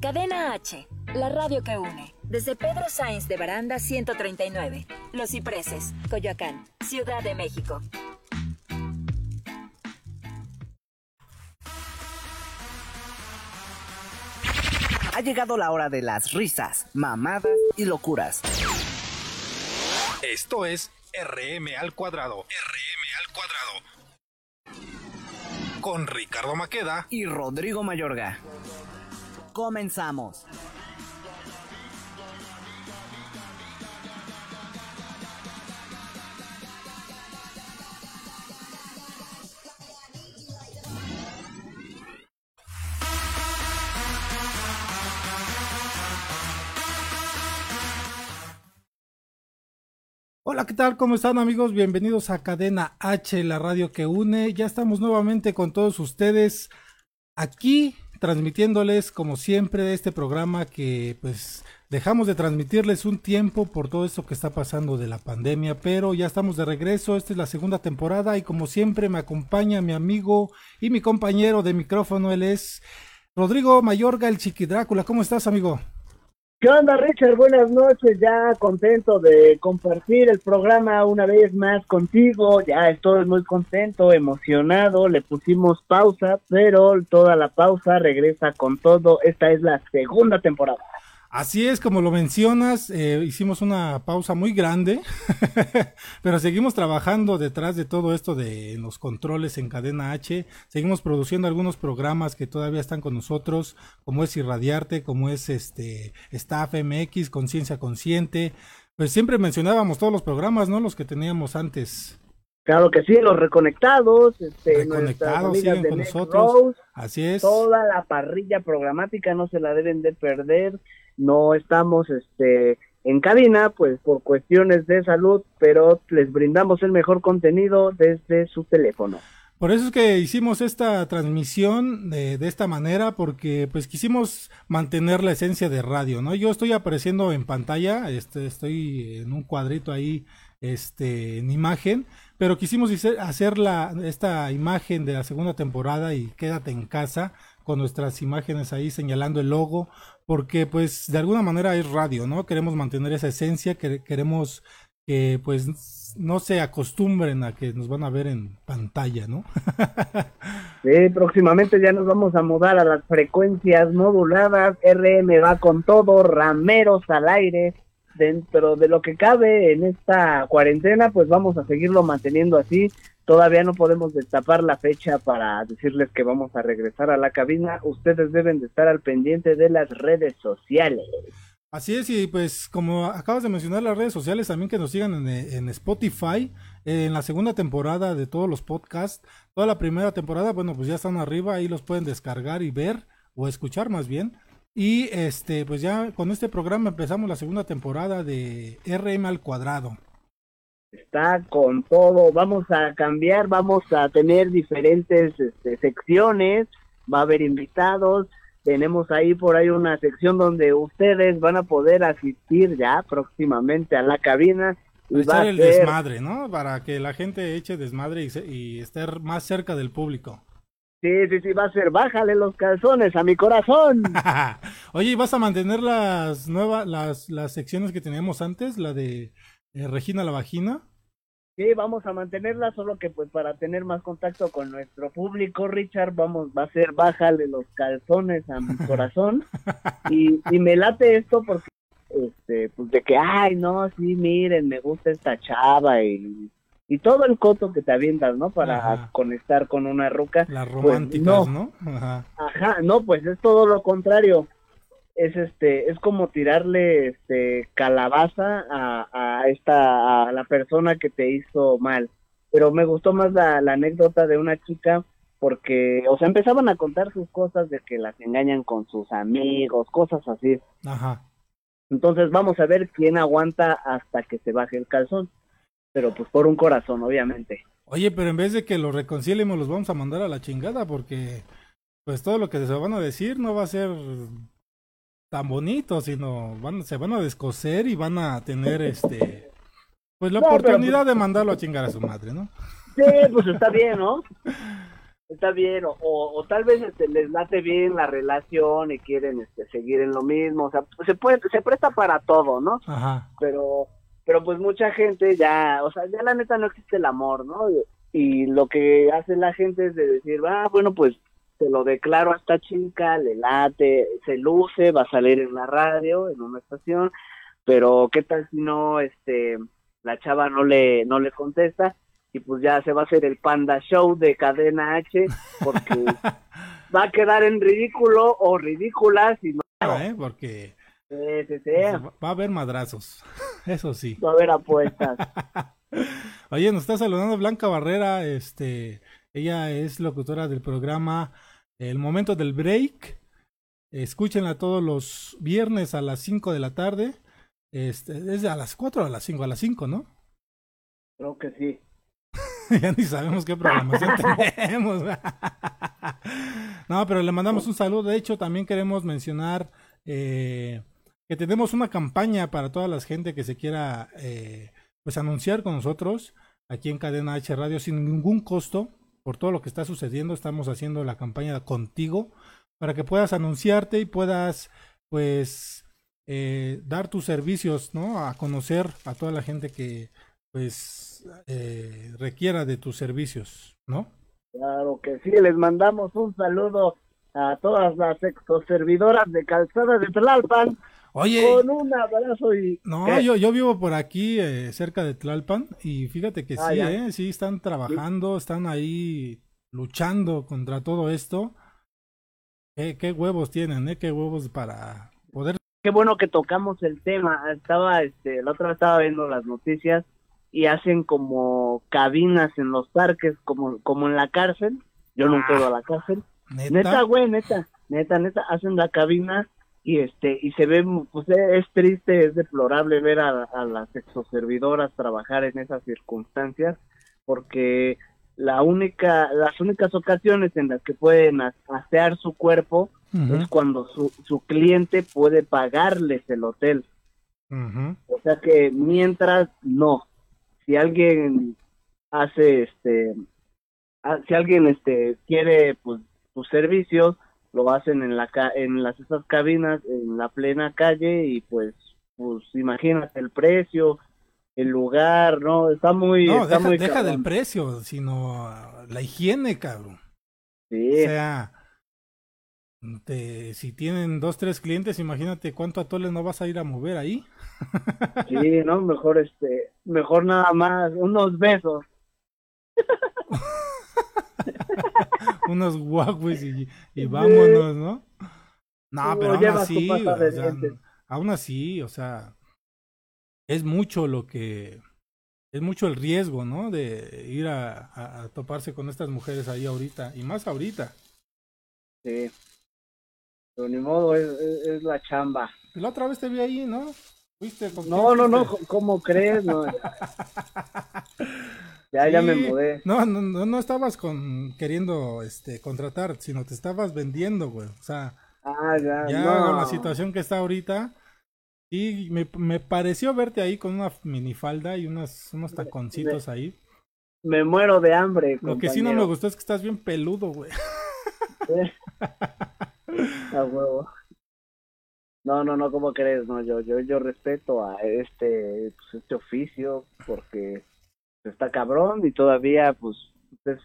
Cadena H, la radio que une. Desde Pedro Sainz de Baranda 139, Los Cipreses, Coyoacán, Ciudad de México. Ha llegado la hora de las risas, mamadas y locuras. Esto es RM al cuadrado. RM al cuadrado. Con Ricardo Maqueda y Rodrigo Mayorga. Comenzamos. Hola, ¿qué tal? ¿Cómo están amigos? Bienvenidos a Cadena H, la radio que une. Ya estamos nuevamente con todos ustedes aquí transmitiéndoles como siempre este programa que pues dejamos de transmitirles un tiempo por todo esto que está pasando de la pandemia, pero ya estamos de regreso, esta es la segunda temporada y como siempre me acompaña mi amigo y mi compañero de micrófono, él es Rodrigo Mayorga, el Chiqui Drácula. ¿Cómo estás, amigo? ¿Qué onda, Richard? Buenas noches. Ya contento de compartir el programa una vez más contigo. Ya estoy muy contento, emocionado. Le pusimos pausa, pero toda la pausa regresa con todo. Esta es la segunda temporada. Así es, como lo mencionas, eh, hicimos una pausa muy grande, pero seguimos trabajando detrás de todo esto de los controles en cadena H. Seguimos produciendo algunos programas que todavía están con nosotros, como es Irradiarte, como es este Staff MX, Conciencia Consciente. Pues siempre mencionábamos todos los programas, ¿no? Los que teníamos antes. Claro que sí, los reconectados, este, reconectados siguen con nosotros. Así es. Toda la parrilla programática no se la deben de perder no estamos este en cabina pues por cuestiones de salud, pero les brindamos el mejor contenido desde su teléfono. Por eso es que hicimos esta transmisión de, de, esta manera, porque pues quisimos mantener la esencia de radio, ¿no? Yo estoy apareciendo en pantalla, este, estoy en un cuadrito ahí, este, en imagen, pero quisimos hacer la, esta imagen de la segunda temporada y quédate en casa con nuestras imágenes ahí señalando el logo, porque pues de alguna manera es radio, ¿no? Queremos mantener esa esencia, que queremos que pues no se acostumbren a que nos van a ver en pantalla, ¿no? sí, próximamente ya nos vamos a mudar a las frecuencias moduladas, RM va con todo, rameros al aire, dentro de lo que cabe en esta cuarentena, pues vamos a seguirlo manteniendo así. Todavía no podemos destapar la fecha para decirles que vamos a regresar a la cabina. Ustedes deben de estar al pendiente de las redes sociales. Así es, y pues como acabas de mencionar las redes sociales, también que nos sigan en, Spotify, en la segunda temporada de todos los podcasts, toda la primera temporada, bueno, pues ya están arriba, ahí los pueden descargar y ver, o escuchar más bien. Y este, pues ya con este programa empezamos la segunda temporada de RM al cuadrado. Está con todo, vamos a cambiar, vamos a tener diferentes este, secciones, va a haber invitados, tenemos ahí por ahí una sección donde ustedes van a poder asistir ya próximamente a la cabina. Y va el desmadre, ¿no? Para que la gente eche desmadre y, y esté más cerca del público. Sí, sí, sí, va a ser, bájale los calzones a mi corazón. Oye, ¿y vas a mantener las nuevas, las, las secciones que teníamos antes, la de eh, Regina la Vagina? Sí, vamos a mantenerla, solo que pues para tener más contacto con nuestro público, Richard, vamos, va a ser, bájale los calzones a mi corazón. y, y me late esto porque, este, pues de que, ay, no, sí, miren, me gusta esta chava y y todo el coto que te avientas, ¿no? Para conectar con una ruca. Las pues, románticas, ¿no? Ajá. Ajá, no, pues es todo lo contrario. Es este, es como tirarle este calabaza a, a esta, a la persona que te hizo mal. Pero me gustó más la, la anécdota de una chica porque, o sea, empezaban a contar sus cosas de que las engañan con sus amigos, cosas así. Ajá. Entonces vamos a ver quién aguanta hasta que se baje el calzón pero pues por un corazón, obviamente. Oye, pero en vez de que los reconciliemos, los vamos a mandar a la chingada, porque pues todo lo que se van a decir no va a ser tan bonito, sino van, se van a descoser y van a tener este pues la oportunidad pues de mandarlo a chingar a su madre, ¿no? Sí, pues está bien, ¿no? está bien, o, o, tal vez este, les late bien la relación y quieren este, seguir en lo mismo, o sea, se puede, se presta para todo, ¿no? Ajá. Pero, pero pues mucha gente ya, o sea, ya la neta no existe el amor, ¿no? Y, y lo que hace la gente es de decir, ah, bueno, pues te lo declaro a esta chica, le late, se luce, va a salir en la radio, en una estación, pero qué tal si no, este, la chava no le, no le contesta y pues ya se va a hacer el Panda Show de Cadena H porque va a quedar en ridículo o ridícula si no. ¿eh? Porque va a haber madrazos, eso sí. Va a haber apuestas. Oye, nos está saludando Blanca Barrera, este, ella es locutora del programa El Momento del Break. Escúchenla todos los viernes a las 5 de la tarde. Este, es a las 4 o a las 5, a las 5, ¿no? Creo que sí. ya ni sabemos qué programación tenemos. no, pero le mandamos un saludo. De hecho, también queremos mencionar eh, que tenemos una campaña para toda la gente que se quiera eh, pues anunciar con nosotros aquí en Cadena H Radio sin ningún costo. Por todo lo que está sucediendo, estamos haciendo la campaña contigo para que puedas anunciarte y puedas pues eh, dar tus servicios, ¿no? A conocer a toda la gente que pues eh, requiera de tus servicios, ¿no? Claro que sí, les mandamos un saludo a todas las servidoras de calzada de Tlalpan. Oye, con un abrazo y no, yo, yo vivo por aquí eh, cerca de Tlalpan y fíjate que ah, sí, eh, sí están trabajando, están ahí luchando contra todo esto. ¿Qué, qué huevos tienen, eh? Qué huevos para poder. Qué bueno que tocamos el tema. Estaba, este, la otra vez estaba viendo las noticias y hacen como cabinas en los parques, como, como en la cárcel. Yo nunca he ido a la cárcel. Neta, güey, neta, neta, neta, hacen la cabina y este y se ve, pues es triste, es deplorable ver a, a las exoservidoras trabajar en esas circunstancias porque la única, las únicas ocasiones en las que pueden asear su cuerpo es cuando su, su cliente puede pagarles el hotel. O sea que mientras no, si alguien hace este ah, si alguien este quiere pues sus servicios lo hacen en la en las esas cabinas en la plena calle y pues pues imagínate el precio el lugar no está muy no está deja, muy deja del precio sino la higiene cabrón. Sí. O sea si tienen dos, tres clientes, imagínate cuánto atole no vas a ir a mover ahí. sí, no, mejor este, mejor nada más, unos besos. unos guagues y, y, vámonos, ¿no? No, pero aún así, o sea, aún así, o sea, es mucho lo que, es mucho el riesgo, ¿no? De ir a, a toparse con estas mujeres ahí ahorita, y más ahorita. Sí. Pero ni modo, es, la chamba. La otra vez te vi ahí, ¿no? ¿Fuiste no, no, no, ¿cómo crees? No. ya, ya me mudé. No, no, no, estabas con queriendo este contratar, sino te estabas vendiendo, güey. O sea, ah, ya, ya con la situación que está ahorita. Y me, me pareció verte ahí con una minifalda y unos, unos taconcitos ahí. Me muero de hambre. Lo que sí no me gustó es que estás bien peludo, güey. A huevo. No, no, no, ¿cómo crees? No, yo, yo, yo respeto a este, pues, este oficio porque está cabrón y todavía, pues, pues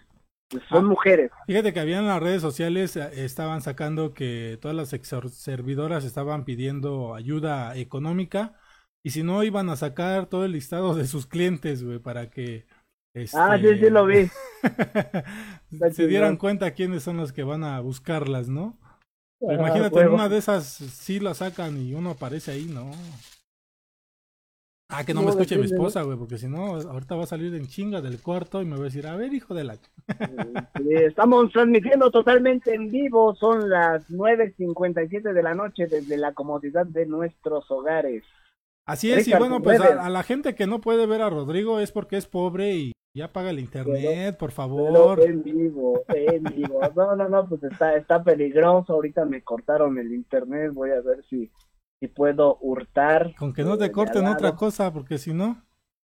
son ah, mujeres. Fíjate que había en las redes sociales, eh, estaban sacando que todas las servidoras estaban pidiendo ayuda económica y si no iban a sacar todo el listado de sus clientes, güey, para que... Ah, sí, sí lo vi. se dieran cuenta quiénes son los que van a buscarlas, ¿no? imagínate, en una de esas sí la sacan y uno aparece ahí, ¿no? Ah, que no, me escuche mi esposa, güey, porque si no, ahorita va a salir en chinga del cuarto y me va a decir, a ver, hijo de la... estamos transmitiendo totalmente en vivo, son las 9.57 de la noche desde la comodidad de nuestros hogares. Así es, y bueno, pues a, la gente que no puede ver a Rodrigo es porque es pobre y ya paga el internet, por favor. en vivo, en vivo. No, no, no, pues está, está peligroso. Ahorita me cortaron el internet. Voy a ver si, si puedo hurtar. Con que no te corten otra cosa, porque si no.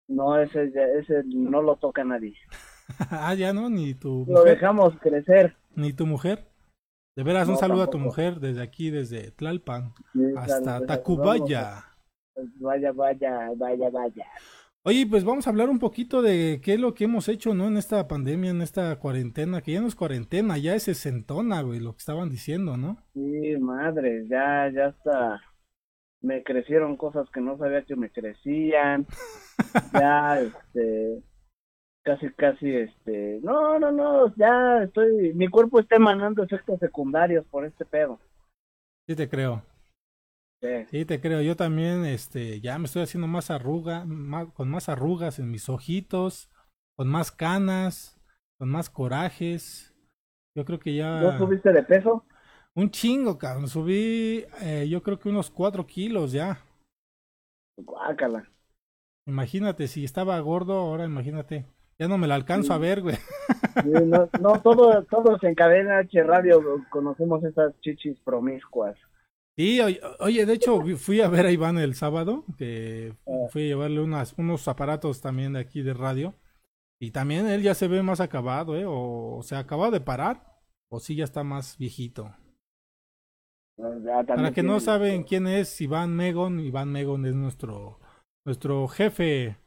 No, ese, ese no lo toca nadie. ah, ya no, ni tu Lo mujer. dejamos crecer. Ni tu mujer. De veras, un saludo a tu mujer desde aquí, desde Tlalpan Sí, hasta saludamos. Tacubaya. Vaya, vaya, vaya, vaya. Oye, pues vamos a hablar un poquito de qué es lo que hemos hecho, ¿no? En esta pandemia, en esta cuarentena, que ya no es cuarentena, ya es sesentona, güey, lo que estaban diciendo, ¿no? Sí, madre, ya, ya está. Me crecieron cosas que no sabía que me crecían. ya, este, casi, casi, este, no, no, no, ya estoy, mi cuerpo está emanando efectos secundarios por este pedo. Sí te creo. Sí. Sí, te creo. Yo también, este, ya me estoy haciendo más arruga, ma- con más arrugas en mis ojitos, con más canas, con más corajes. Yo creo que ya ¿No subiste de peso? Un chingo, cabrón. Subí, eh, yo creo que unos cuatro kilos ya. Guácala. Imagínate, si estaba gordo, ahora imagínate. Ya no me la alcanzo a ver, güey. Sí, no, no, todo, todos en cadena H Radio conocemos esas chichis promiscuas. Sí, oye, de hecho fui a ver a Iván el sábado, que Ah. fui a llevarle unas, unos aparatos también de aquí de radio. Y también él ya se ve más acabado, ¿eh? O, se acaba de parar, o sí ya está más viejito. Para que no saben quién es Iván Megon, Iván Megon es nuestro, nuestro jefe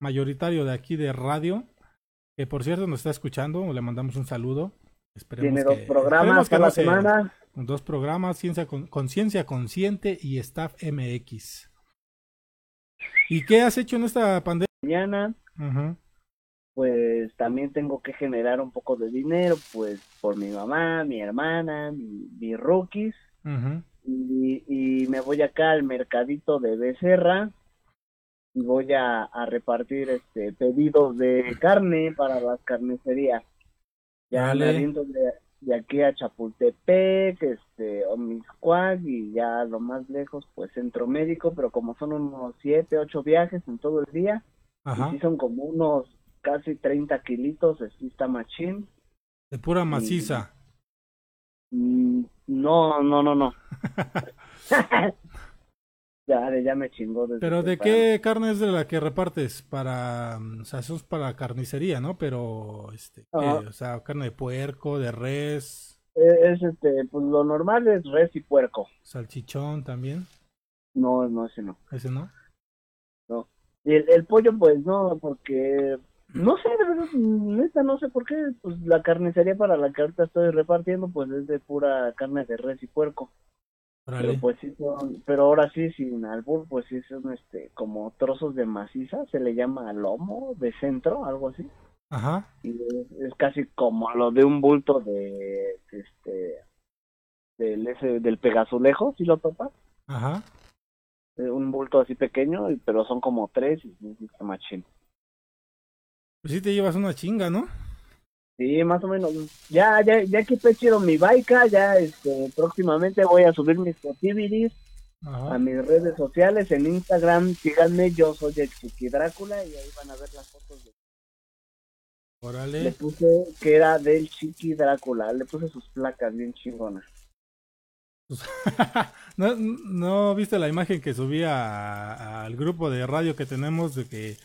mayoritario de aquí de radio, que por cierto nos está escuchando, le mandamos un saludo. Esperemos Tiene dos programas esperemos que a no la se- semana. Dos programas, Ciencia Con- Conciencia Consciente y Staff MX. ¿Y qué has hecho en esta pandemia? Mañana, pues también tengo que generar un poco de dinero, pues por mi mamá, mi hermana, mi, mis Y, y me voy acá al mercadito de Becerra y voy a, a repartir este pedidos de carne para las carnicerías. Ya Vale. me aviento de, de aquí a Chapultepec, este, Omiscuac y ya lo más lejos, pues Centro Médico, pero como son unos siete, ocho viajes en todo el día, Ajá. y sí son como unos casi 30 kilitos, así está machín. De pura maciza. No, no, no, no. ya, ya me chingó. desde Pero ¿de qué carne es de la que repartes? Para, mm, o sea, eso es para carnicería, ¿no? Pero, este, o sea, carne de puerco, de res, Eh, Es, este, pues lo normal es res y puerco. salchichón también, No, no, ese no. ese no. Y el, el pollo, pues no, porque no sé, de verdad, neta, no sé por qué. Pues la carnicería para la que ahorita estoy repartiendo, pues es de pura carne de res y puerco. Pero pues sí, son- pero ahora sí, sin albur, pues sí son este, como trozos de maciza, se le llama lomo de centro, algo así. Ajá. y es, es casi como lo de un bulto de este del ese del pegazulejo si lo topas Ajá. Eh, un bulto así pequeño pero son como tres y está machín Pues sí te llevas una chinga, ¿no? sí más o menos ya ya ya quité chido mi baica ya este próximamente voy a subir mis activities Ajá. a mis redes sociales en Instagram síganme yo soy el Chiqui Drácula y ahí van a ver las fotos de le Órale. puse que era del Chiqui Drácula le puse sus placas bien chingonas ¿No, ¿No viste la imagen que subí a- al grupo de radio que tenemos de que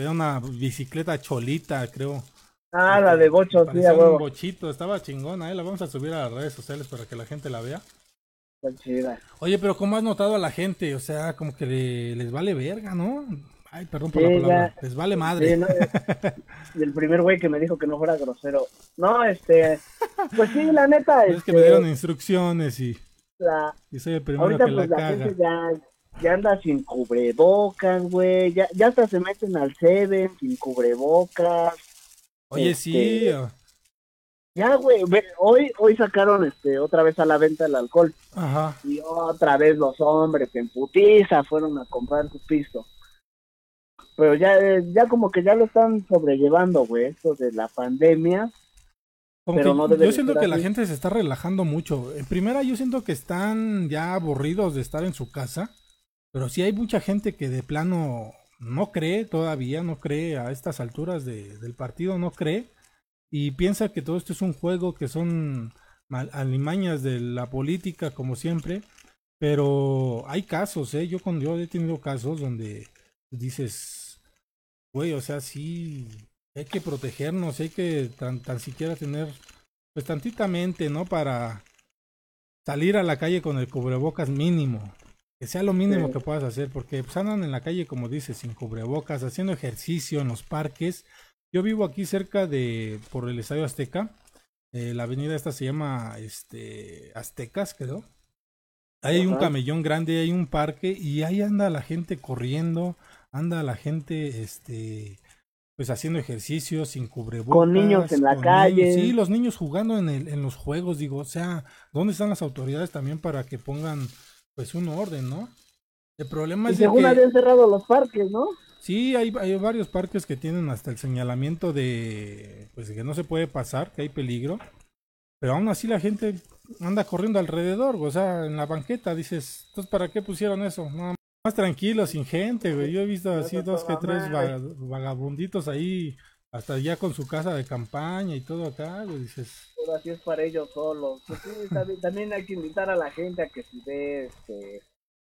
era una bicicleta cholita, creo? ah la de bocho sí un huevo bochito, estaba chingona, ¿eh? La vamos a subir a las redes sociales para que la gente la vea. está chida Oye, pero ¿cómo has notado a la gente? O sea, como que le- les vale verga, ¿no? Ay, perdón por Sí, la palabra. ya. Les vale madre. Sí, no, y el primer güey que me dijo que no fuera grosero. No, este, pues sí, la neta, es que este, me dieron instrucciones y, la, y soy el primero ahorita que pues la la caga. gente ya, ya anda sin cubrebocas, güey, ya, ya hasta se meten al Seven sin cubrebocas. Oye, este, sí. Ya, güey, hoy, hoy sacaron este otra vez a la venta el alcohol Ajá. y otra vez los hombres en putiza fueron a comprar su pisto. Pero ya, eh, ya como que ya lo están sobrellevando, güey, esto de la pandemia. Como Pero que no debe yo siento que la gente se está relajando mucho. En primera, yo siento que están ya aburridos de estar en su casa. Pero sí hay mucha gente que de plano no cree todavía, no cree a estas alturas de- del partido, no cree. Y piensa que todo esto es un juego, que son alimañas de la política, como siempre. Pero hay casos, ¿eh? Yo, con, yo he tenido casos donde dices, güey, o sea, sí, Hay que protegernos, hay que tan, tan siquiera tener, pues tantita mente, ¿no? Para salir a la calle con el cubrebocas mínimo. Que sea lo mínimo Sí. que puedas hacer, porque pues, andan en la calle, como dices, sin cubrebocas, haciendo ejercicio en los parques. Yo vivo aquí cerca de, por el Estadio Azteca. eh, la avenida esta se llama, este, Aztecas, creo. Ahí hay un camellón grande, hay un parque y ahí anda la gente corriendo, anda la gente, este, pues haciendo ejercicio sin cubrebocas. Con niños en la calle. niños. Sí, los niños jugando en, el, en los juegos, digo, o sea, ¿dónde están las autoridades también para que pongan, pues, un orden, no? El problema Y es según que... habían cerrado los parques, ¿no? Sí, hay, hay varios parques que tienen hasta el señalamiento de pues de que no se puede pasar, que hay peligro. Pero aún así la gente anda corriendo alrededor, o sea, en la banqueta dices, entonces ¿para qué pusieron eso? No, más tranquilo, sin gente, güey. Yo he visto así dos que tres vagabunditos ahí, hasta ya con su casa de campaña y todo acá, güey. Dices, Ahora sí es para ellos solos. Pues sí, también hay que invitar a la gente a que si ve este,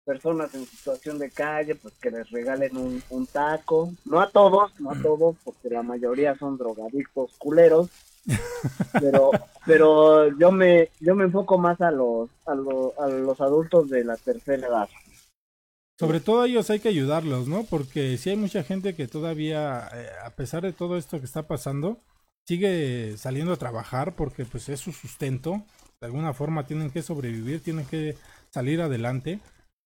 personas en situación de calle, pues que les regalen un, un taco. No a todos, no a todos, porque la mayoría son drogadictos culeros. Pero, pero yo me, yo me enfoco más a los, a los, a los adultos de la tercera edad. Sobre todo a ellos hay que ayudarlos, ¿no? Porque si hay mucha gente que todavía, eh, a pesar de todo esto que está pasando, sigue saliendo a trabajar porque pues es su sustento. De alguna forma tienen que sobrevivir, tienen que salir adelante.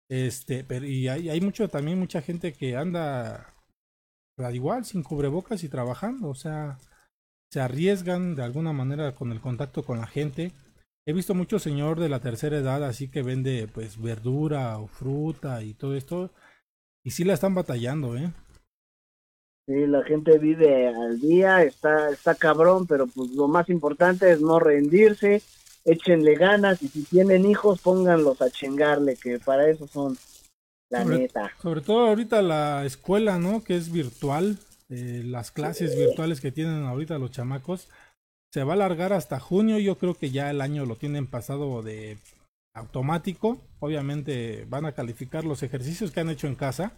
Este, pero y hay, hay mucho también mucha gente que anda al igual sin cubrebocas y trabajando, o sea, se arriesgan de alguna manera con el contacto con la gente. He visto mucho señor de la tercera edad así que vende pues verdura o fruta y todo esto y sí la están batallando, ¿eh? Sí, la gente vive al día, está, está cabrón, pero pues lo más importante es no rendirse, échenle ganas y si tienen hijos pónganlos a chingarle, que para eso son la Sobre- neta. Sobre todo ahorita la escuela, ¿no? Que es virtual, eh, las clases virtuales que tienen ahorita los chamacos, se va a alargar hasta junio. Yo creo que ya el año lo tienen pasado de automático. Obviamente van a calificar los ejercicios que han hecho en casa,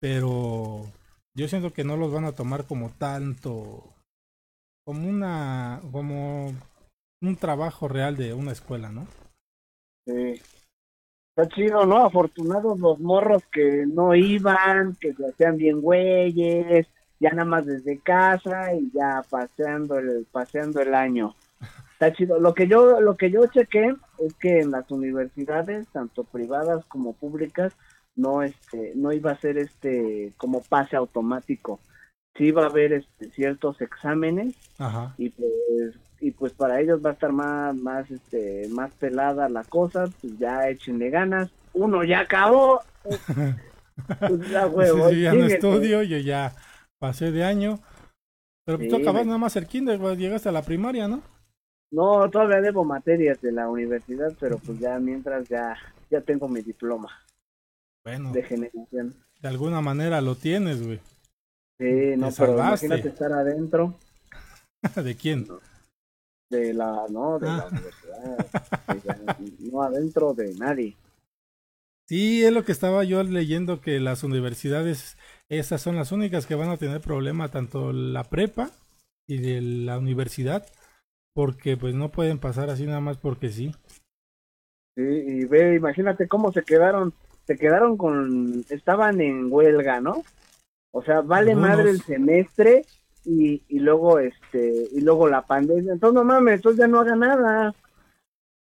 pero yo siento que no los van a tomar como tanto, como una, como un trabajo real de una escuela, ¿no? Sí. Está chido, ¿no? Afortunados los morros que no iban, que se hacían bien güeyes, ya nada más desde casa y ya paseando el, paseando el año. Está chido. Lo que yo, lo que yo chequé es que en las universidades, tanto privadas como públicas, no este, no iba a ser este como pase automático. Sí iba a haber este, ciertos exámenes Ajá. y pues y pues para ellos va a estar más más este más pelada la cosa pues ya échenle ganas uno ya acabó pues ya huevo Sí, sí, ya no estudio, yo ya pasé de año. Pero pues, tú acabas nada más el kinder, güey, llegaste a la primaria, ¿no? no todavía debo materias de la universidad pero pues ya mientras ya ya tengo mi diploma Bueno, de generación de alguna manera lo tienes, güey. sí no pero imagínate estar adentro ¿De quién? de la no de la Ah. universidad no adentro de nadie Sí, es lo que estaba yo leyendo, que las universidades, esas son las únicas que van a tener problema, tanto la prepa y de la universidad, porque pues no pueden pasar así nada más porque sí. Sí, y ve, imagínate cómo se quedaron, se quedaron con, estaban en huelga, ¿no? O sea, vale Algunos. madre el semestre y, y luego este, y luego la pandemia. Entonces no mames, entonces ya no haga nada.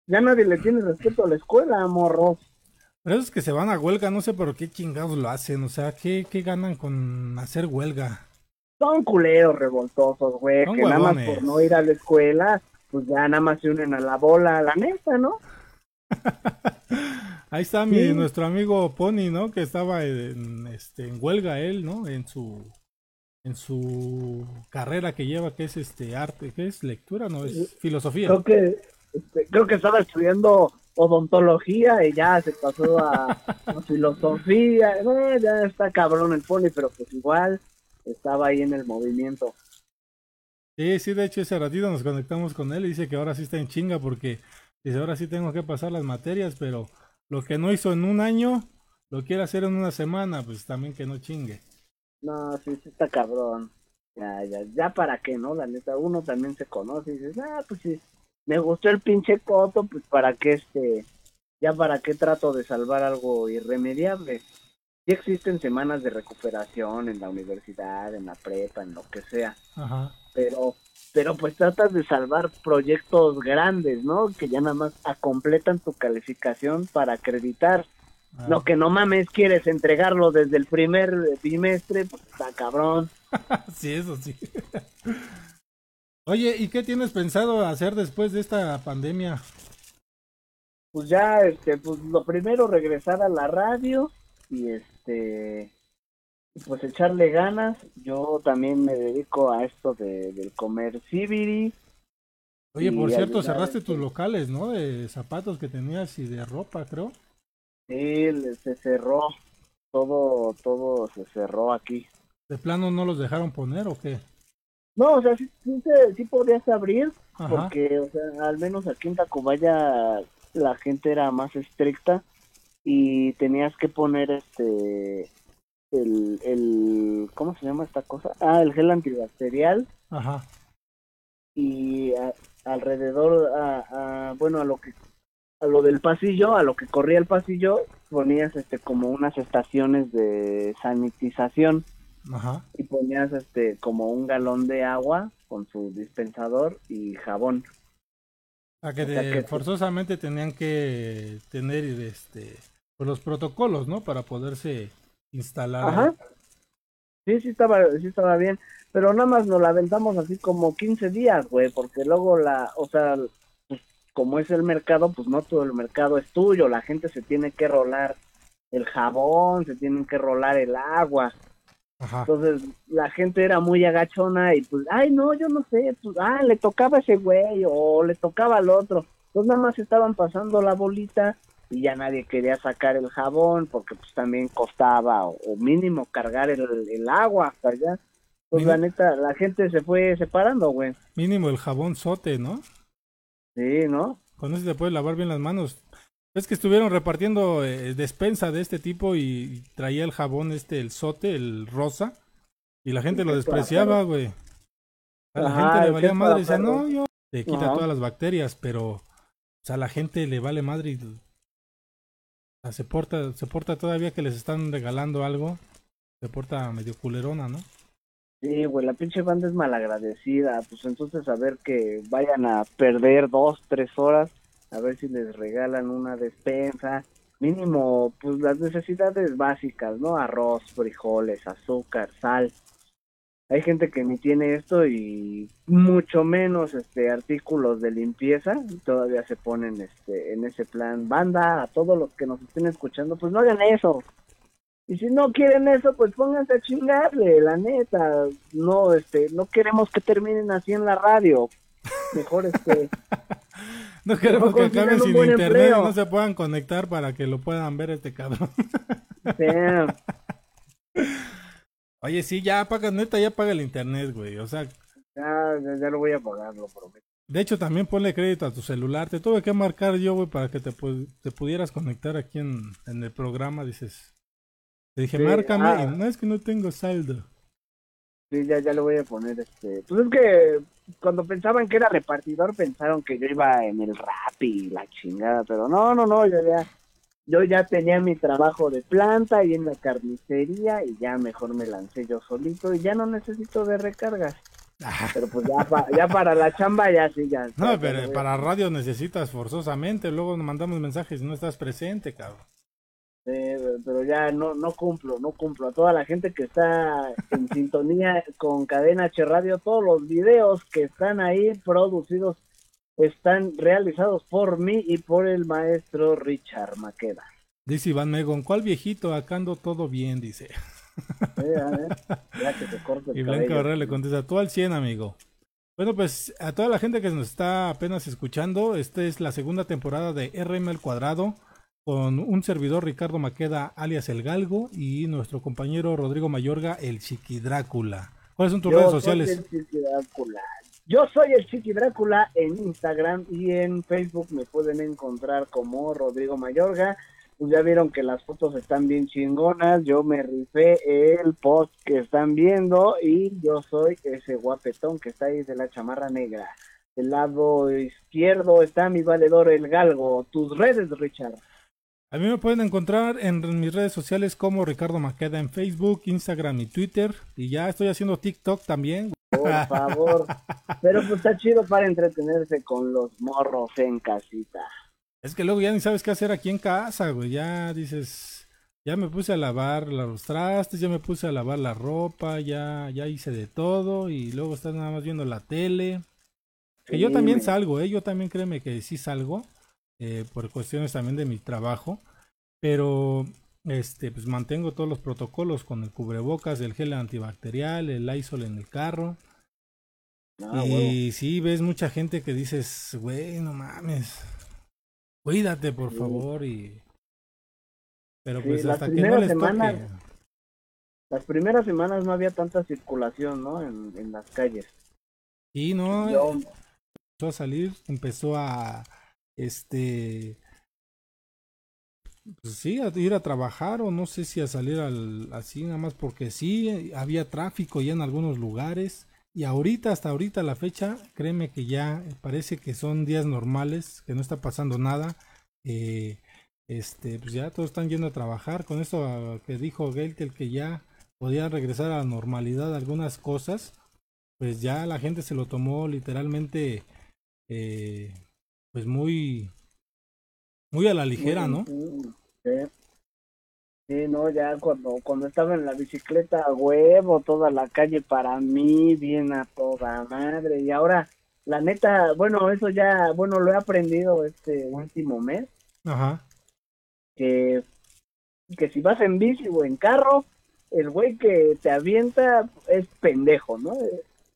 Ya nadie le tiene respeto a la escuela, morros. Pero esos que se van a huelga, no sé por qué chingados lo hacen, o sea, ¿qué, qué ganan con hacer huelga? Son culeros revoltosos, güey, Son que nada más huevones. por no ir a la escuela, pues ya nada más se unen a la bola, la neta, ¿no? Ahí está mi, nuestro amigo Pony, ¿no? Que estaba en, este, en huelga él, ¿no? En su en su carrera que lleva, que es este arte, ¿qué es? Lectura, no es filosofía. Creo que, este, creo que estaba estudiando odontología y ya se pasó a, a filosofía. No, ya está cabrón el pony, pero pues igual estaba ahí en el movimiento. Sí, sí, de hecho ese ratito nos conectamos con él y dice que ahora sí está en chinga porque dice ahora sí tengo que pasar las materias, pero lo que no hizo en un año lo quiere hacer en una semana, pues también que no chingue. No, sí, sí está cabrón. Ya, ya, ya para qué, ¿no? La neta, uno también se conoce y dices, ah, pues sí, me gustó el pinche coto, pues para qué este, ya para qué trato de salvar algo irremediable. Sí existen semanas de recuperación en la universidad, en la prepa, en lo que sea, Ajá. pero pero pues tratas de salvar proyectos grandes, ¿no? Que ya nada más completan tu calificación para acreditar. Ah. Lo que no mames quieres entregarlo desde el primer bimestre, pues está cabrón. sí, eso sí. Oye, ¿y qué tienes pensado hacer después de esta pandemia? Pues ya, este, pues lo primero regresar a la radio y este, pues echarle ganas. Yo también me dedico a esto de, del comer cibiri. Oye, por cierto, ayudar, cerraste este- tus locales, ¿no? De zapatos que tenías y de ropa, creo. Sí, se cerró. Todo, todo se cerró aquí. ¿De plano no los dejaron poner o qué? No, o sea, sí, sí, sí podrías abrir, Ajá. porque, o sea, al menos aquí en Tacubaya la gente era más estricta y tenías que poner este el, el ¿cómo se llama esta cosa? Ah, el gel antibacterial Ajá. y a- alrededor a, a- bueno, a lo que a lo del pasillo, a lo que corría el pasillo, ponías este como unas estaciones de sanitización Ajá. y ponías este como un galón de agua con su dispensador y jabón. O sea, que, O sea, de- que- forzosamente tenían que tener este pues, los protocolos, ¿no? Para poderse instalar. Ajá. Sí, sí estaba, sí estaba bien, pero nada más nos la aventamos así como 15 días, güey, porque luego la, o sea, pues, como es el mercado, pues no todo el mercado es tuyo, la gente se tiene que rolar el jabón, se tienen que rolar el agua, Ajá. entonces la gente era muy agachona y pues, ay, no, yo no sé, pues, ah, le tocaba a ese güey o le tocaba al otro, entonces nada más estaban pasando la bolita y ya nadie quería sacar el jabón porque pues también costaba o, o mínimo cargar el, el agua hasta allá. Pues la neta, la gente se fue separando, güey. Mínimo el jabón sote, ¿no? Sí, ¿no? Con eso te puedes lavar bien las manos. Es que estuvieron repartiendo eh, despensa de este tipo y, y traía el jabón este, el sote, el rosa, y la gente lo despreciaba, güey. A la Ajá, gente le valía madre, decía, perro. no, yo te quita Ajá. todas las bacterias, pero, o sea, a la gente le vale madre y o sea, se porta, se porta todavía que les están regalando algo, se porta medio culerona, ¿no? Sí, güey, la pinche banda es malagradecida. Pues entonces a ver que vayan a perder dos, tres horas, a ver si les regalan una despensa. Mínimo, pues las necesidades básicas, ¿no? Arroz, frijoles, azúcar, sal. Hay gente que ni tiene esto y mucho menos este artículos de limpieza. Todavía se ponen este en ese plan. Banda, a todos los que nos estén escuchando, pues no hagan eso. Y si no quieren eso, pues pónganse a chingarle, la neta. No, este, no queremos que terminen así en la radio. Mejor este, No queremos que acaben sin internet y no se puedan conectar para que lo puedan ver este cabrón. damn, Oye, sí, ya apaga, neta, ya apaga el internet, güey. O sea, ya, ya, ya lo voy a pagar, lo prometo. de hecho también ponle crédito a tu celular. Te tuve que marcar yo, güey, para que te, pu- te pudieras conectar aquí en, en el programa, dices. Te dije, Sí, márcame, ah. y no es que no tengo saldo. Sí, ya, ya le voy a poner este. Pues es que cuando pensaban que era repartidor, pensaron que yo iba en el rap y la chingada, pero no, no, no, yo ya, yo ya tenía mi trabajo de planta y en la carnicería y ya mejor me lancé yo solito y ya no necesito de recargas. Pero pues ya, pa- ya para la chamba ya sí, ya. No, pero para radio necesitas forzosamente. Luego nos mandamos mensajes y no estás presente, cabrón. Eh, pero ya no no cumplo, no cumplo. A toda la gente que está en sintonía con Cadena H Radio, todos los videos que están ahí producidos están realizados por mí y por el maestro Richard Maqueda. Dice Iván Megon, ¿cuál viejito? Acá ando todo bien, dice. A ver, ya que te corto el Y Blanca. Barrera le contesta, tú al 100, amigo. Bueno, pues a toda la gente que nos está apenas escuchando, esta es la segunda temporada de RM al cuadrado con un servidor Ricardo Maqueda alias El Galgo y nuestro compañero Rodrigo Mayorga, el Chiqui Drácula. ¿Cuáles son tus Yo redes soy sociales? el Chiqui Drácula. Yo soy el Chiqui Drácula en Instagram y en Facebook me pueden encontrar como Rodrigo Mayorga. pues ya vieron que las fotos están bien chingonas, yo me rifé el post que están viendo y yo soy ese guapetón que está ahí de la chamarra negra. Del lado izquierdo está mi valedor el galgo. Tus redes, Richard. A mí me pueden encontrar en mis redes sociales como Ricardo Maqueda en Facebook, Instagram y Twitter. Y ya estoy haciendo TikTok también. Por favor. Pero pues está chido para entretenerse con los morros en casita. Es que luego ya ni sabes qué hacer aquí en casa, güey. Ya dices, ya me puse a lavar los trastes, ya me puse a lavar la ropa, ya, ya hice de todo y luego estás nada más viendo la tele. Que yo también salgo, ¿eh? Yo también créeme que sí salgo, eh, por cuestiones también de mi trabajo. Pero, este, pues mantengo todos los protocolos con el cubrebocas, el gel antibacterial, el Lysol en el carro. Ah, y sí, ves mucha gente que dices, güey, no mames, Cuídate, por favor, y... Pero pues hasta que no les semanas, Las primeras semanas no había tanta circulación, ¿no? En, en las calles. Y no, empezó a salir, empezó a, este, pues sí, a ir a trabajar o no sé si a salir al, así nada más porque sí, había tráfico ya en algunos lugares y ahorita, hasta ahorita la fecha, créeme que ya parece que son días normales, que no está pasando nada. Eh, este, pues ya todos están yendo a trabajar. Con esto que dijo Geltel que ya podía regresar a la normalidad algunas cosas, pues ya la gente se lo tomó literalmente, eh, pues muy, muy a la ligera, ¿no? Sí, no, ya cuando, cuando estaba en la bicicleta, huevo, toda la calle para mí, bien a toda madre. Y ahora, la neta, bueno, eso ya, bueno, lo he aprendido este último mes. Ajá. Que, que si vas en bici o en carro, el güey que te avienta es pendejo, ¿no?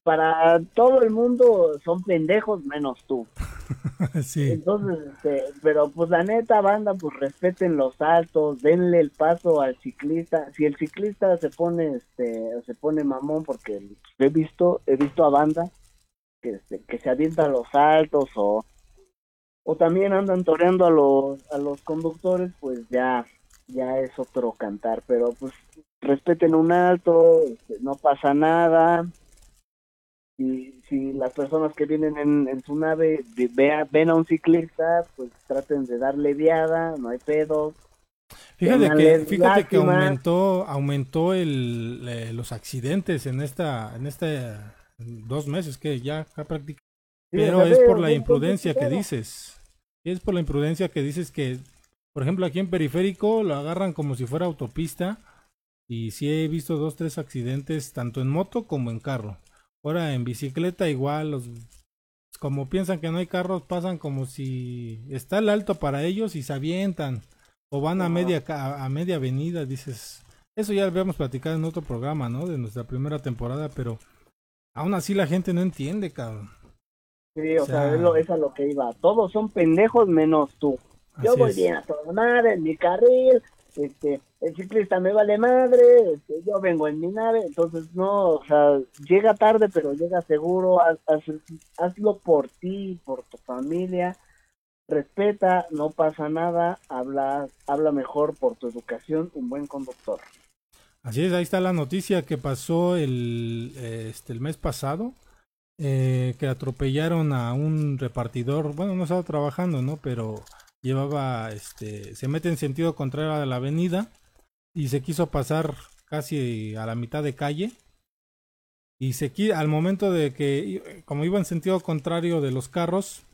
Para todo el mundo son pendejos menos tú. sí. Entonces, este, pero pues la neta, banda, pues respeten los saltos, denle el paso al ciclista. Si el ciclista se pone, este, se pone mamón, porque he visto, he visto a banda que, este, que se avienta los saltos o, o también andan toreando a los, a los conductores, pues ya, ya es otro cantar. Pero pues respeten un alto, este, no pasa nada si, si las personas que vienen en, su nave ven a un ciclista, pues traten de darle viada, no hay pedo. Fíjate que, fíjate que aumentó, aumentó el, eh, los accidentes en esta, en este dos meses que ya, prácticamente. Pero es por la imprudencia que dices. Es por la imprudencia que dices que, por ejemplo, aquí en periférico lo agarran como si fuera autopista. Y sí he visto dos, tres accidentes, tanto en moto como en carro. Ahora en bicicleta igual, los, como piensan que no hay carros, pasan como si está el alto para ellos y se avientan. O van a media, a media avenida, dices. Eso ya lo habíamos platicado en otro programa, ¿no? De nuestra primera temporada, pero aún así la gente no entiende, cabrón. Sí, o, sea, es, lo, es, a lo que iba. Todos son pendejos menos tú. Yo voy bien a toda madre, en mi carril, este, el ciclista me vale madre, este, yo vengo en mi nave, entonces no, o sea, llega tarde, pero llega seguro, hazlo por ti, por tu familia, respeta, no pasa nada, habla, habla mejor por tu educación, un buen conductor. Así es, ahí está la noticia que pasó el, este, el mes pasado, eh, que atropellaron a un repartidor, bueno, no estaba trabajando, ¿no? Pero llevaba, este, se mete en sentido contrario a la avenida y se quiso pasar casi a la mitad de calle. Y se al momento de que como iba en sentido contrario de los carros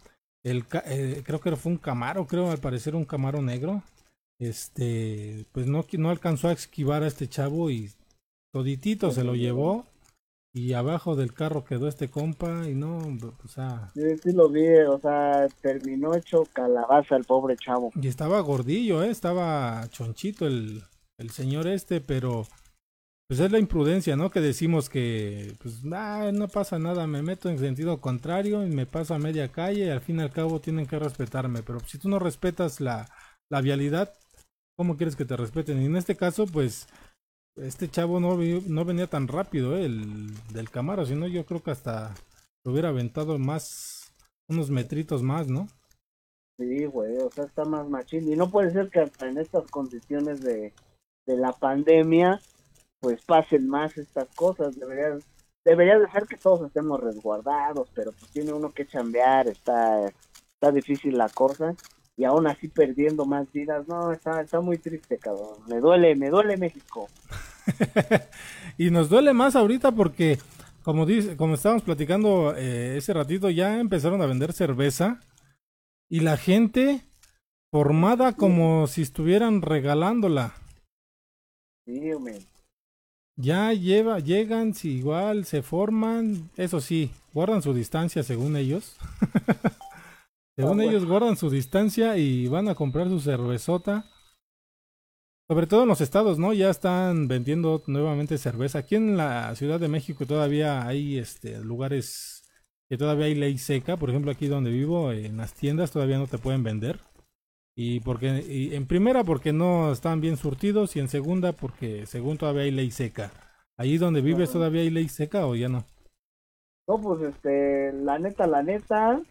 el eh, creo que fue un camaro creo al parecer un camaro negro este pues no no alcanzó a esquivar a este chavo y toditito se lo llevó y abajo del carro quedó este compa y no, o sea... Sí, sí lo vi, o sea, terminó hecho calabaza el pobre chavo. Y estaba gordillo, ¿eh? estaba chonchito el, el señor este, pero pues es la imprudencia, ¿no? Que decimos que, pues, no pasa nada, me meto en sentido contrario y me paso a media calle y al fin y al cabo tienen que respetarme, pero si tú no respetas la, la vialidad, ¿cómo quieres que te respeten? Y en este caso, pues este chavo no, no venía tan rápido, eh, el del Camaro, sino yo creo que hasta lo hubiera aventado más, unos metritos más, ¿no? Sí, güey, o sea, está más machín. Y no puede ser que hasta en estas condiciones de, de la pandemia, pues pasen más estas cosas. Debería, debería de que todos estemos resguardados, pero pues tiene uno que chambear, está, está difícil la cosa. Y aún así perdiendo más vidas, no, está, está muy triste, cabrón. Me duele, me duele México. y nos duele más ahorita porque, como dice, como estábamos platicando eh, ese ratito, ya empezaron a vender cerveza y la gente formada como si estuvieran regalándola. Sí, hombre. Ya lleva, llegan, si igual se forman, eso sí, guardan su distancia según ellos. según Ah, ellos guardan su distancia y van a comprar su cervezota. Sobre todo en los estados, ¿no? Ya están vendiendo nuevamente cerveza. Aquí en la Ciudad de México todavía hay este lugares que todavía hay ley seca. Por ejemplo, aquí donde vivo, en las tiendas todavía no te pueden vender. Y porque y en primera porque no están bien surtidos y en segunda porque según todavía hay ley seca. Allí donde vives todavía hay ley seca o ya no. No, pues este, la neta, la neta,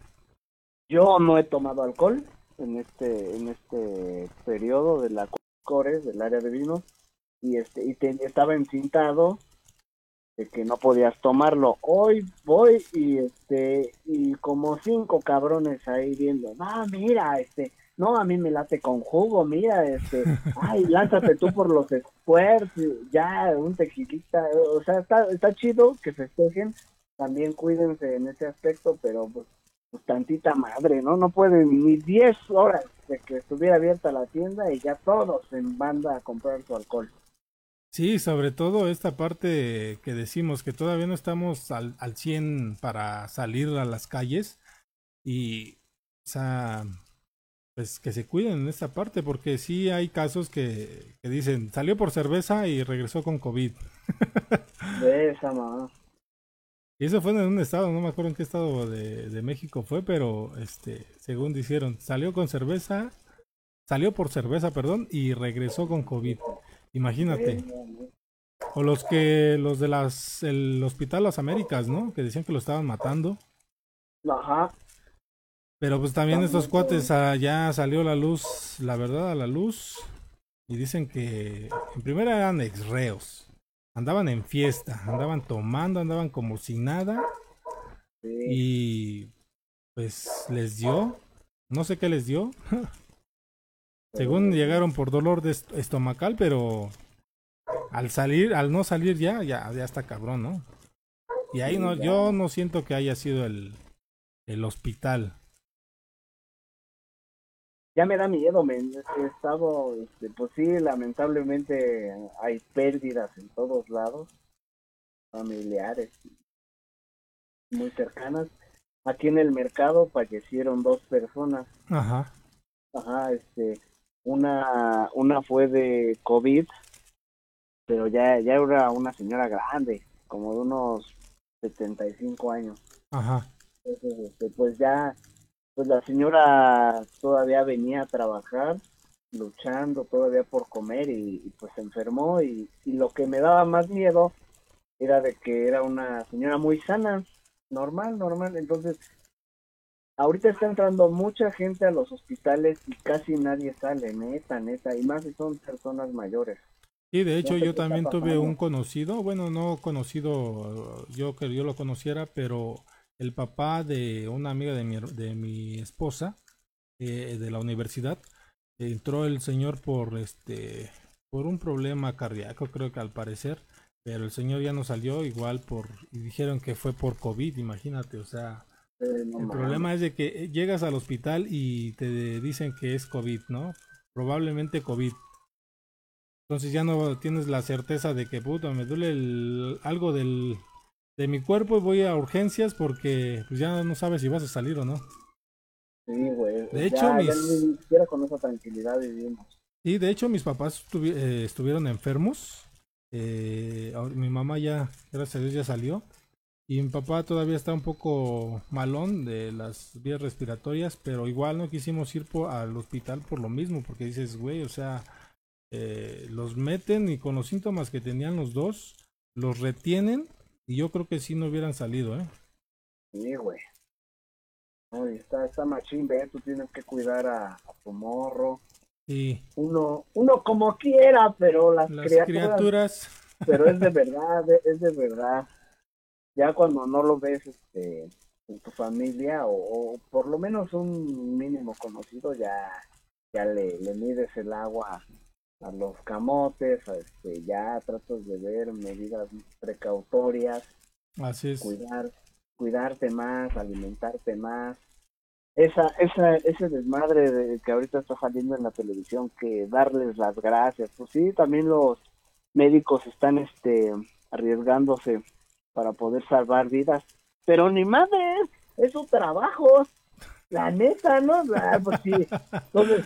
yo no he tomado alcohol en este, en este periodo de la Cores, del área de vino, y este, y te- estaba encintado de que no podías tomarlo. Hoy voy y este, y como cinco cabrones ahí viendo, no, mira, este, no, a mí me late con jugo, mira, este, ay, lánzate tú por los squares, ya, un tequilita, o sea, está, está chido que festejen, también cuídense en ese aspecto, pero pues tantita madre, ¿no? No pueden ni 10 horas de que estuviera abierta la tienda y ya todos en banda a comprar su alcohol. Sí, sobre todo esta parte que decimos que todavía no estamos al, al 100 para salir a las calles y, o sea, pues que se cuiden en esta parte porque sí hay casos que, que dicen salió por cerveza y regresó con COVID. De esa mamá. Y eso fue en un estado, no me acuerdo en qué estado de, de México fue, pero este, según dijeron, salió con cerveza, salió por cerveza, perdón, y regresó con COVID. Imagínate. O los que, los de las, el Hospital Las Américas, ¿no? Que decían que lo estaban matando. Ajá. Pero pues también estos cuates ah, ya salió la luz, la verdad a la luz. Y dicen que en primera eran ex reos. Andaban en fiesta, andaban tomando, andaban como si nada. Sí. Y pues les dio, no sé qué les dio. Según llegaron por dolor de est- estomacal, pero al salir, al no salir ya, ya, ya está cabrón, ¿no? Y ahí no, yo no siento que haya sido el, el hospital. Ya me da miedo, men. He estado, este, pues sí, lamentablemente hay pérdidas en todos lados, familiares, muy cercanas. Aquí en el mercado fallecieron dos personas. Ajá. Ajá, este, una, una fue de COVID, pero ya, ya era una señora grande, como de unos 75 años. Ajá. Entonces, este, pues ya, pues la señora todavía venía a trabajar, luchando todavía por comer y, y, pues se enfermó y, y lo que me daba más miedo era de que era una señora muy sana, normal, normal. Entonces, ahorita está entrando mucha gente a los hospitales y casi nadie sale, neta, neta, y más si son personas mayores. Y de hecho yo también tuve un conocido, bueno, no conocido yo que yo lo conociera, pero el papá de una amiga de mi, de mi esposa eh, de la universidad entró el señor por este por un problema cardíaco creo que al parecer, pero el señor ya no salió igual por y dijeron que fue por COVID, imagínate, o sea, Eh, no el problema es de que eh, llegas al hospital y te dicen que es COVID, ¿no? Probablemente COVID. Entonces ya no tienes la certeza de que, puta, me duele el- algo del, de mi cuerpo y voy a urgencias porque pues ya no sabes si vas a salir o no. Sí, güey. De hecho, ya mis- ni siquiera con esa tranquilidad vivimos. Y de hecho mis papás estuvi- eh, estuvieron enfermos. Eh, ahora- mi mamá ya, gracias a Dios, ya salió. Y mi papá todavía está un poco malón de las vías respiratorias, pero igual no quisimos ir al hospital por lo mismo, porque dices, güey, o sea, eh, los meten y con los síntomas que tenían los dos, los retienen y yo creo que sí no hubieran salido, ¿eh? Sí, güey. Está, está machín, ve, tú tienes que cuidar a, a tu morro. Sí, Uno, uno como quiera, pero las, las criaturas, criaturas, pero es de verdad, e- es de verdad. Ya cuando no lo ves este, en tu familia o, o por lo menos un mínimo conocido, ya, ya le, le mides el agua a los camotes, a este, ya tratas de ver medidas precautorias, así es. cuidar, cuidarte más, alimentarte más. Esa, esa, ese desmadre de que ahorita está saliendo en la televisión, que darles las gracias. Pues sí, también los médicos están este arriesgándose para poder salvar vidas. Pero ni madre, es su trabajo. La neta, ¿no? Ah, pues sí. Entonces,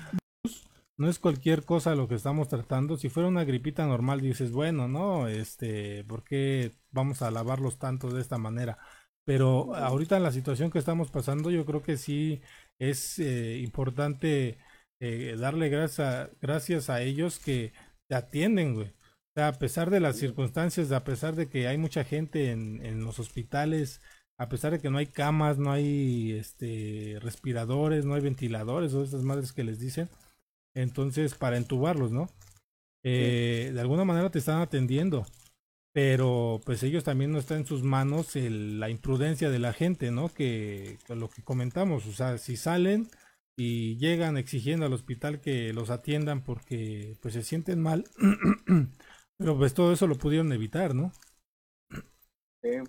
No es cualquier cosa lo que estamos tratando. Si fuera una gripita normal, dices, bueno, no, este, ¿por qué vamos a lavarlos tanto de esta manera? Pero ahorita en la situación que estamos pasando, yo creo que sí es eh, importante eh, darle gracias, gracias a ellos que te atienden, güey. O sea, a pesar de las circunstancias, a pesar de que hay mucha gente en, en los hospitales, a pesar de que no hay camas, no hay este respiradores, no hay ventiladores o esas madres que les dicen, entonces para entubarlos, ¿no? Eh, de alguna manera te están atendiendo, pero pues ellos también no está en sus manos el- la imprudencia de la gente, ¿no? Que, lo que comentamos, o sea, si salen y llegan exigiendo al hospital que los atiendan porque pues se sienten mal, pero pues todo eso lo pudieron evitar, ¿no? eh, o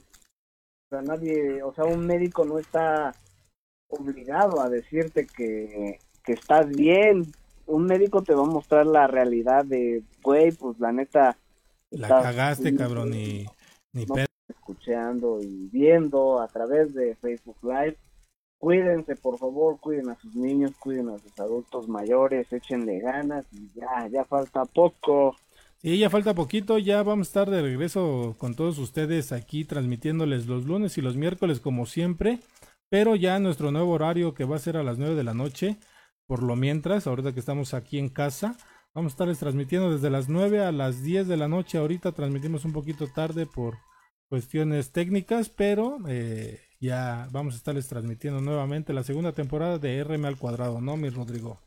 sea, nadie, o sea, un médico no está obligado a decirte que, que estás bien. Un médico te va a mostrar la realidad de, güey, pues la neta, La cagaste, cabrón, y ni No. pedo. escuchando y viendo a través de Facebook Live. Cuídense, por favor, cuiden a sus niños, cuiden a sus adultos mayores, échenle ganas y ya, ya falta poco. Sí, ya falta poquito, ya vamos a estar de regreso con todos ustedes aquí transmitiéndoles los lunes y los miércoles como siempre, pero ya nuestro nuevo horario que va a ser a las 9 de la noche, por lo mientras, ahorita que estamos aquí en casa, vamos a estarles transmitiendo desde las 9 a las 10 de la noche, ahorita transmitimos un poquito tarde por cuestiones técnicas, pero eh, ya vamos a estarles transmitiendo nuevamente la segunda temporada de RM al cuadrado, ¿no, mi Rodrigo?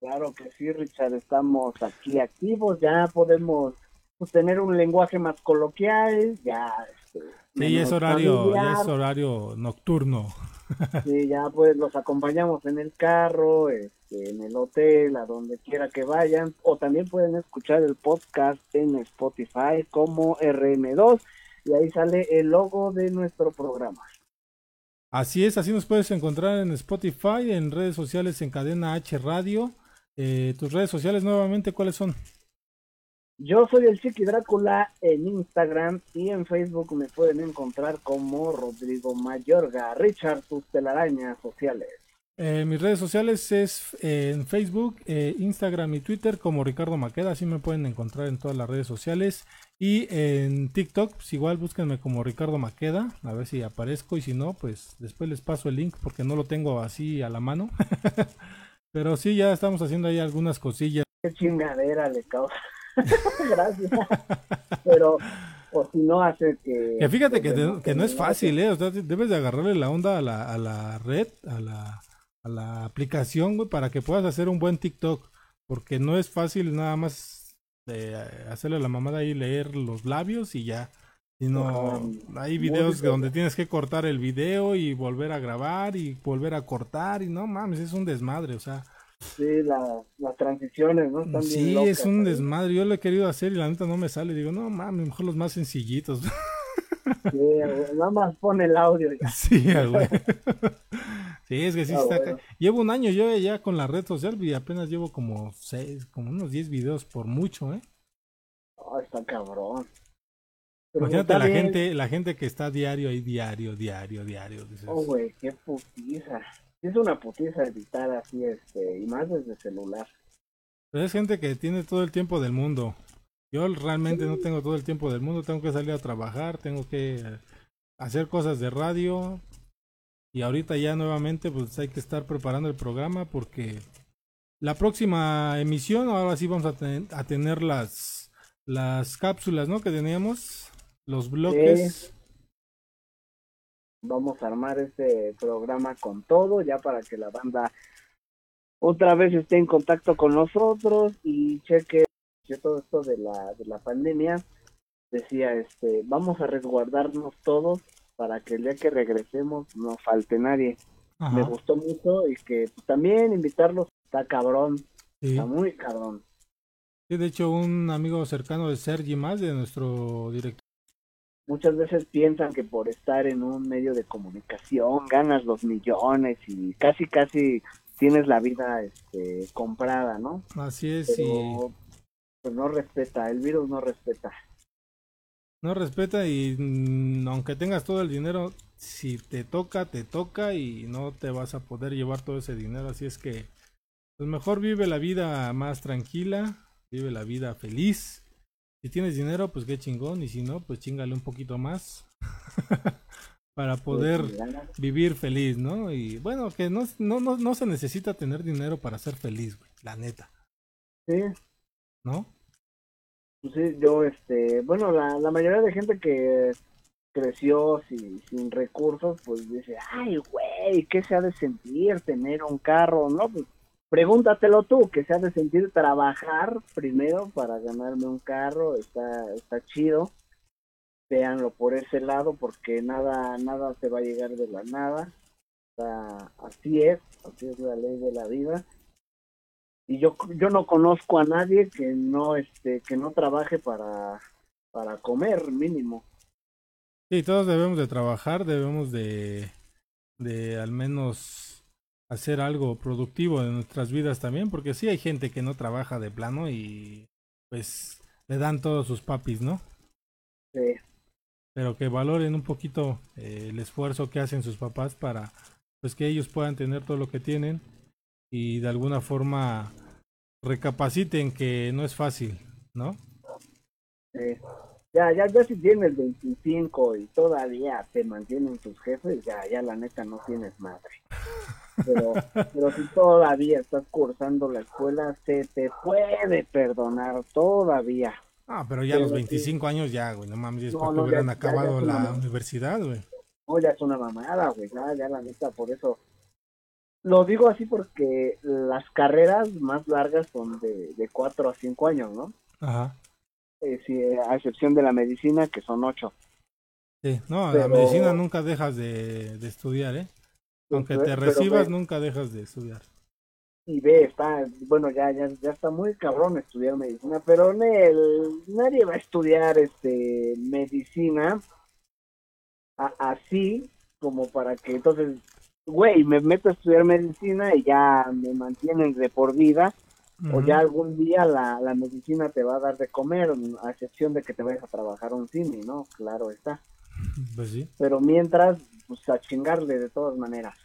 Claro que sí, Richard, estamos aquí activos, ya podemos pues, tener un lenguaje más coloquial, ya... Este, Sí, es horario, ya es horario nocturno. Sí, ya pues los acompañamos en el carro, este, en el hotel, a donde quiera que vayan, o también pueden escuchar el podcast en Spotify como RM2 y ahí sale el logo de nuestro programa. Así es, así nos puedes encontrar en Spotify, en redes sociales en Cadena H Radio. Eh, tus redes sociales nuevamente, ¿cuáles son? Yo soy el Chiqui Drácula en Instagram y en Facebook me pueden encontrar como Rodrigo Mayorga. Richard, tus telarañas sociales. Eh, mis redes sociales es eh, en Facebook, eh, Instagram y Twitter como Ricardo Maqueda, así me pueden encontrar en todas las redes sociales. Y en TikTok, pues igual búsquenme como Ricardo Maqueda, a ver si aparezco y si no, pues después les paso el link porque no lo tengo así a la mano. Pero sí, ya estamos haciendo ahí algunas cosillas. Qué chingadera le causa. Gracias. Pero, o si no hace que... Que fíjate que, te- que no es fácil, ¿eh? O sea, debes de agarrarle la onda a la, a la red, a la, a la aplicación, güey, para que puedas hacer un buen TikTok. Porque no es fácil nada más eh, hacerle a la mamada y leer los labios y ya. Sino hay videos donde tienes que cortar el video y volver a grabar y volver a cortar y no mames, es un desmadre, o sea. Sí, la- las transiciones, ¿no? Están bien Sí, locas, es un desmadre. Yo lo he querido hacer y la neta no me sale. Digo, no mames, mejor los más sencillitos. Sí, nada más pone el audio ya. Sí, güey. Sí, es que sí Ah, está. bueno. Llevo un año yo ya con la red social y apenas llevo como seis, como unos 10 videos por mucho, ¿eh? Ah, está cabrón. Pero Imagínate la bien. gente, la gente que está diario ahí, diario, diario, diario. dices, Oh, güey, qué putiza. Es una putiza editar así, este, y más desde celular. Pero es gente que tiene todo el tiempo del mundo. Yo realmente no tengo todo el tiempo del mundo, tengo que salir a trabajar, tengo que hacer cosas de radio. Y ahorita ya nuevamente pues hay que estar preparando el programa porque la próxima emisión ahora sí vamos a, ten- a tener las las cápsulas, ¿no? Que teníamos, los bloques. Vamos a armar este programa con todo, ya para que la banda otra vez esté en contacto con nosotros y cheque todo esto de la, de la pandemia. Decía, este, vamos a resguardarnos todos para que el día que regresemos no falte nadie. Me gustó mucho y que también invitarlos está cabrón, está muy cabrón. Sí, de hecho, un amigo cercano de Sergi más, de nuestro director. Muchas veces piensan que por estar en un medio de comunicación ganas los millones y casi, casi tienes la vida este, comprada, ¿no? Así es, y... Pues no respeta, el virus no respeta. No respeta y mm, aunque tengas todo el dinero, si te toca, te toca y no te vas a poder llevar todo ese dinero. Así es que, pues mejor vive la vida más tranquila, vive la vida feliz. Si tienes dinero, pues qué chingón. Y si no, pues chingale un poquito más. para poder vivir feliz, ¿no? Y bueno, que no, no, no, no se necesita tener dinero para ser feliz, güey, la neta. Sí. ¿No? Pues sí, yo, este, bueno, la, la mayoría de gente que creció sin, sin recursos, pues dice, ay, güey, ¿qué se ha de sentir tener un carro? No, pues pregúntatelo tú, ¿qué se ha de sentir trabajar primero para ganarme un carro? Está, está chido. Véanlo por ese lado porque nada nada se va a llegar de la nada. Así es así es la ley de la vida. Y yo yo no conozco a nadie que no este que no trabaje para para comer mínimo. Sí todos debemos de trabajar debemos de de al menos hacer algo productivo en nuestras vidas también porque sí hay gente que no trabaja de plano y pues le dan todos sus papis no sí pero que valoren un poquito eh, el esfuerzo que hacen sus papás para pues que ellos puedan tener todo lo que tienen y de alguna forma recapaciten que no es fácil, ¿no? ya, ya, ya si tienes 25 y todavía te mantienen tus jefes, ya, ya la neta no tienes madre. Pero, pero si todavía estás cursando la escuela, se te puede perdonar todavía. Ah, pero ya a los 25 años ya, güey, no mames, es porque hubieran acabado la universidad, güey. No, ya es una mamada, güey, ya, ya la neta, por eso. Lo digo así porque las carreras más largas son de, de 4 a 5 años, ¿no? Ajá. Eh, a excepción de la medicina, que son 8. Sí, no, la medicina nunca dejas de, de estudiar, ¿eh? Aunque te recibas, nunca dejas de estudiar y ve, está, bueno, ya, ya, ya está muy cabrón estudiar medicina, pero el, nadie va a estudiar este medicina así como para que entonces, güey, me meto a estudiar medicina y ya me mantienen de por vida, o ya algún día la, la medicina te va a dar de comer, a excepción de que te vayas a trabajar un cine, ¿no? Claro está. Pues sí. Pero mientras, pues a chingarle de todas maneras.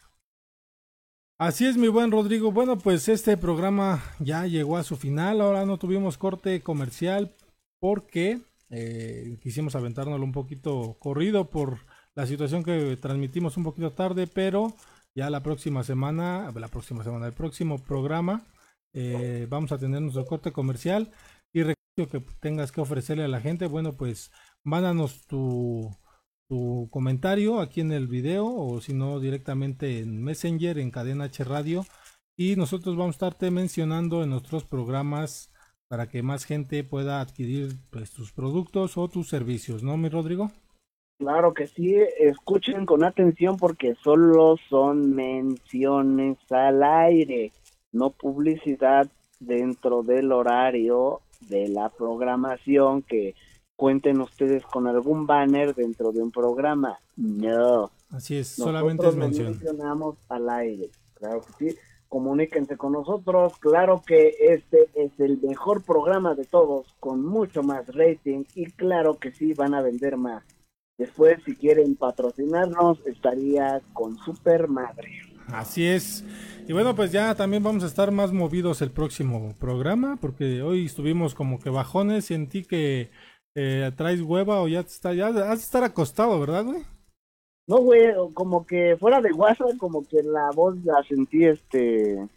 Así es, mi buen Rodrigo. Bueno, pues este programa ya llegó a su final. Ahora no tuvimos corte comercial porque eh, quisimos aventárnoslo un poquito corrido por la situación que transmitimos un poquito tarde, pero ya la próxima semana, la próxima semana, el próximo programa, eh, vamos a tener nuestro corte comercial y recuerdo que tengas que ofrecerle a la gente, bueno, pues mándanos tu tu comentario aquí en el video o si no directamente en Messenger en Cadena H Radio y nosotros vamos a estarte mencionando en nuestros programas para que más gente pueda adquirir pues, tus productos o tus servicios, ¿no, mi Rodrigo? Claro que sí, escuchen con atención porque solo son menciones al aire, no publicidad dentro del horario de la programación que cuenten ustedes con algún banner dentro de un programa. No. Así es, solamente es mención. mencionamos al aire. Claro que sí. Comuníquense con nosotros. Claro que este es el mejor programa de todos, con mucho más rating. Y claro que sí, van a vender más. Después, si quieren patrocinarnos, estaría con super madre. Así es. Y bueno, pues ya también vamos a estar más movidos el próximo programa, porque hoy estuvimos como que bajones. Sentí que eh, traes hueva o ya está, ya has de estar acostado, ¿verdad, güey? No, güey, como que fuera de WhatsApp, como que la voz la sentí, este,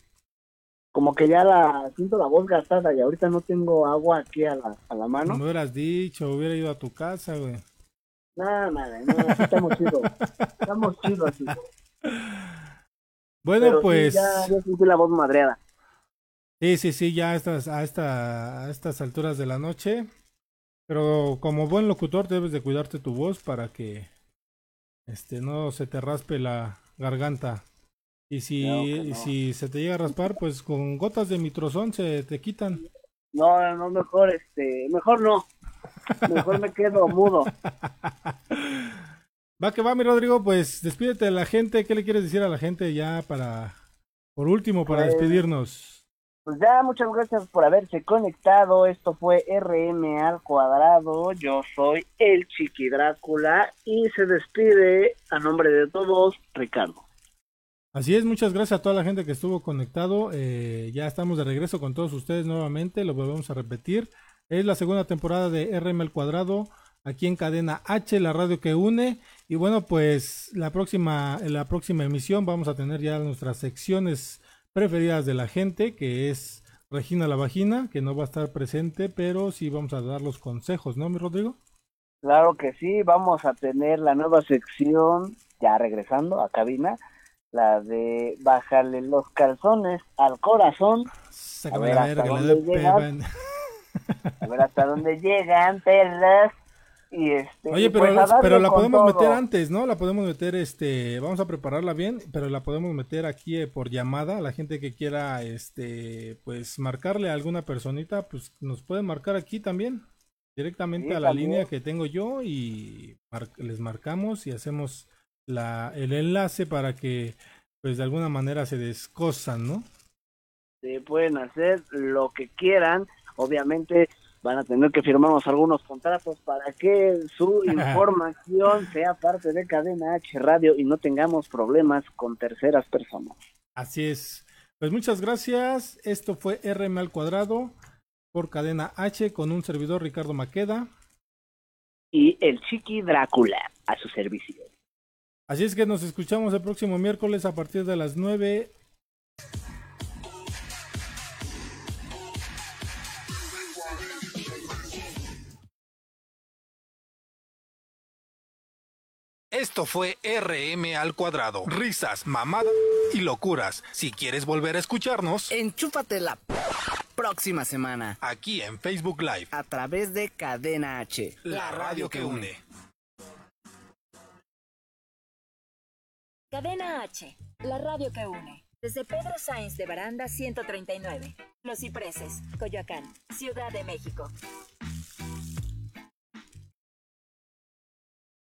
como que ya la siento la voz gastada y ahorita no tengo agua aquí a la, a la mano. No hubieras dicho, hubiera ido a tu casa, güey. No, madre, no, estamos chidos. Estamos chidos así. Bueno, Pero sí, pues. ya, ya sentí la voz madreada. Sí, sí, sí, ya a estas, a, esta, a estas alturas de la noche. Pero como buen locutor debes de cuidarte tu voz para que este no se te raspe la garganta. Y si, y si se te llega a raspar, pues con gotas de mitrozón se te quitan. No, no, mejor, este, mejor no. Mejor me quedo mudo. Va que va, mi Rodrigo, pues despídete de la gente. ¿Qué le quieres decir a la gente ya para, por último, para Pues, despedirnos? Pues ya, muchas gracias por haberse conectado. Esto fue RM al cuadrado. Yo soy el Chiqui Drácula y se despide a nombre de todos Ricardo. Así es, muchas gracias a toda la gente que estuvo conectado. Eh, ya estamos de regreso con todos ustedes nuevamente, lo volvemos a repetir. Es la segunda temporada de RM al cuadrado, aquí en Cadena H, la radio que une. Y bueno, pues la próxima, la próxima emisión vamos a tener ya nuestras secciones preferidas de la gente, que es Regina la Vagina, que no va a estar presente, pero sí vamos a dar los consejos, ¿no, mi Rodrigo? Claro que sí, vamos a tener la nueva sección, ya regresando a cabina, la de bajarle los calzones al corazón, Sácame ver hasta dónde peba. a ver hasta dónde llegan, perras. Y este, Oye, pero, pues pero la podemos todo. meter antes, ¿no? La podemos meter, este, vamos a prepararla bien, pero la podemos meter aquí eh, por llamada. La gente que quiera, este, pues marcarle a alguna personita, pues nos puede marcar aquí también, directamente Sí, a la también. línea que tengo yo y mar- les marcamos y hacemos la, el enlace para que, pues de alguna manera se descosan, ¿no? se pueden hacer lo que quieran. Obviamente van a tener que firmarnos algunos contratos para que su información sea parte de Cadena H Radio y no tengamos problemas con terceras personas. Así es. Pues muchas gracias. Esto fue RM al cuadrado por cadena H con un servidor Ricardo Maqueda. Y el Chiqui Drácula a su servicio. Así es que nos escuchamos el próximo miércoles a partir de las 9. Esto fue RM al cuadrado. Risas, mamadas y locuras. Si quieres volver a escucharnos, Enchúfate la próxima semana aquí en Facebook Live, a través de Cadena H. la radio que une. Cadena H, la radio que une. Desde Pedro Sáenz de Baranda 139, Los Cipreses, Coyoacán, Ciudad de México.